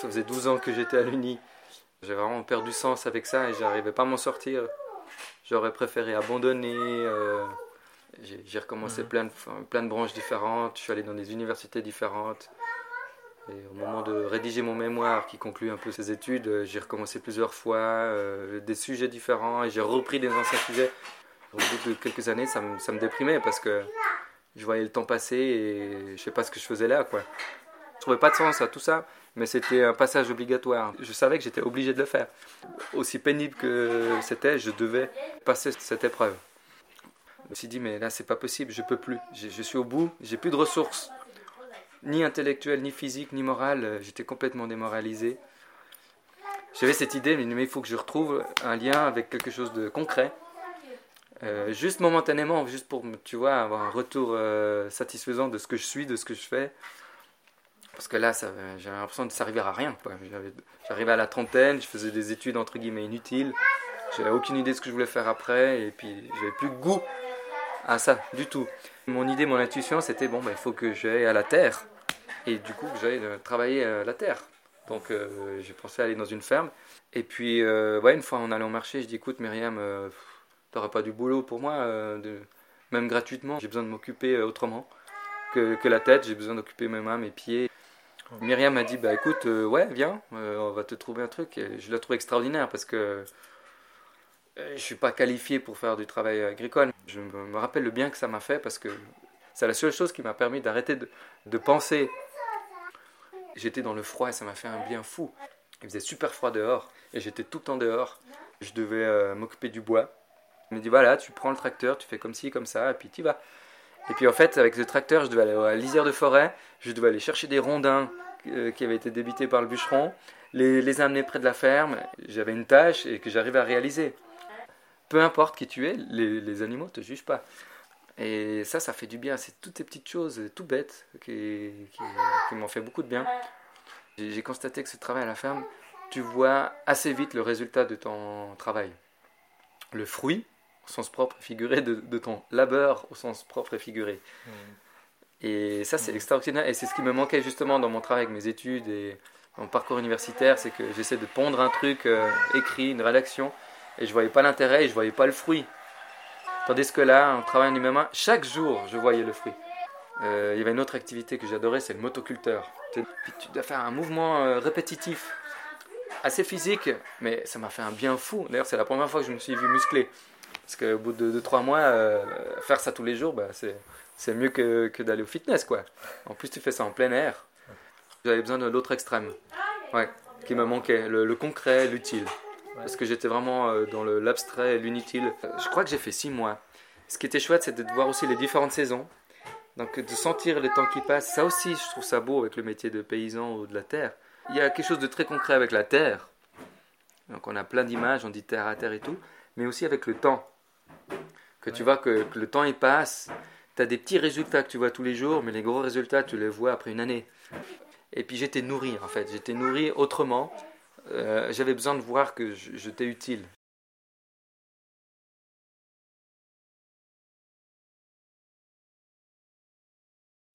Ça faisait 12 ans que j'étais à l'Uni. J'ai vraiment perdu sens avec ça et j'arrivais pas à m'en sortir. J'aurais préféré abandonner. euh, j'ai recommencé plein, de, plein de branches différentes. Je suis allé dans des universités différentes. Et au moment de rédiger mon mémoire qui conclut un peu ces études, euh, j'ai recommencé plusieurs fois, euh, des sujets différents et j'ai repris des anciens sujets. Au bout de quelques années, ça me, ça me déprimait parce que je voyais le temps passer et je sais pas ce que je faisais là. Quoi. Trouvais pas de sens à tout ça, mais c'était un passage obligatoire. Je savais que j'étais obligé de le faire. Aussi pénible que c'était, je devais passer cette épreuve. Je me suis dit, mais là, c'est pas possible, je peux plus. Je, je suis au bout, j'ai plus de ressources, ni intellectuelles, ni physiques, ni morales. Euh, J'étais complètement démoralisé. J'avais cette idée, mais il faut que je retrouve un lien avec quelque chose de concret. Euh, juste momentanément, juste pour, tu vois, avoir un retour euh, satisfaisant de ce que je suis, de ce que je fais. Parce que là, j'avais l'impression de s'arriver à rien. J'arrivais à la trentaine, je faisais des études entre guillemets inutiles. J'avais aucune idée de ce que je voulais faire après, et puis j'avais plus goût à ça du tout. Mon idée, mon intuition, c'était bon, ben, il faut que j'aille à la terre, et du coup que j'aille euh, travailler à la terre. Donc euh, j'ai pensé aller dans une ferme, et puis euh, une fois en allant au marché, je dis écoute Myriam, euh, t'auras pas du boulot pour moi, euh, même gratuitement, j'ai besoin de m'occuper euh, autrement que la tête, j'ai besoin d'occuper mes mains, mes pieds. Myriam m'a dit bah écoute, euh, ouais, viens, euh, on va te trouver un truc. Et je la trouve extraordinaire parce que euh, je suis pas qualifié pour faire du travail agricole. Je me rappelle le bien que ça m'a fait parce que c'est la seule chose qui m'a permis d'arrêter de, de penser. J'étais dans le froid et ça m'a fait un bien fou. Il faisait super froid dehors et j'étais tout le temps dehors. Je devais m'occuper du bois. Il me dit voilà, tu prends le tracteur, tu fais comme ci, comme ça, et puis tu vas. Et puis en fait, avec le tracteur, je devais aller à la lisière de forêt, je devais aller chercher des rondins euh, qui avaient été débités par le bûcheron, les, amener près de la ferme. J'avais une tâche et que j'arrivais à réaliser. Peu importe qui tu es, les, animaux ne te jugent pas. Et ça, ça fait du bien. C'est toutes ces petites choses tout bêtes qui, m'ont fait beaucoup de bien. J'ai constaté que ce travail à la ferme, tu vois assez vite le résultat de ton travail. Le fruit, au sens propre et figuré, de, de ton labeur au sens propre et figuré. Et ça, c'est extraordinaire. Et c'est ce qui me manquait justement dans mon travail avec mes études et mon parcours universitaire, c'est que j'essaie de pondre un truc euh, écrit, une rédaction, et je voyais pas l'intérêt et je voyais pas le fruit. Tandis que là, en travaillant de mes mains, chaque jour, je voyais le fruit. Euh, il y avait une autre activité que j'adorais, c'est le motoculteur. Puis tu dois faire un mouvement euh, répétitif, assez physique, mais ça m'a fait un bien fou. D'ailleurs, c'est la première fois que je me suis vu musclé. Parce qu'au bout de 2-3 mois, euh, faire ça tous les jours, bah, c'est, mieux que, d'aller au fitness. quoi. En plus, tu fais ça en plein air. J'avais besoin de l'autre extrême, ouais, qui me manquait, le, le concret, l'utile. Parce que j'étais vraiment euh, dans le- l'abstrait l'inutile. Euh, Je crois que j'ai fait 6 mois. Ce qui était chouette, c'était de voir aussi les différentes saisons. Donc de sentir les temps qui passent, ça aussi, je trouve ça beau avec le métier de paysan ou de la terre. Il y a quelque chose de très concret avec la terre. Donc on a plein d'images, on dit terre à terre et tout, mais aussi avec le temps. Que tu vois que, que le temps il passe, tu as des petits résultats que tu vois tous les jours, mais les gros résultats tu les vois après une année. Et puis j'étais nourri en fait, j'étais nourri autrement. Euh, J'avais besoin de voir que j'étais utile,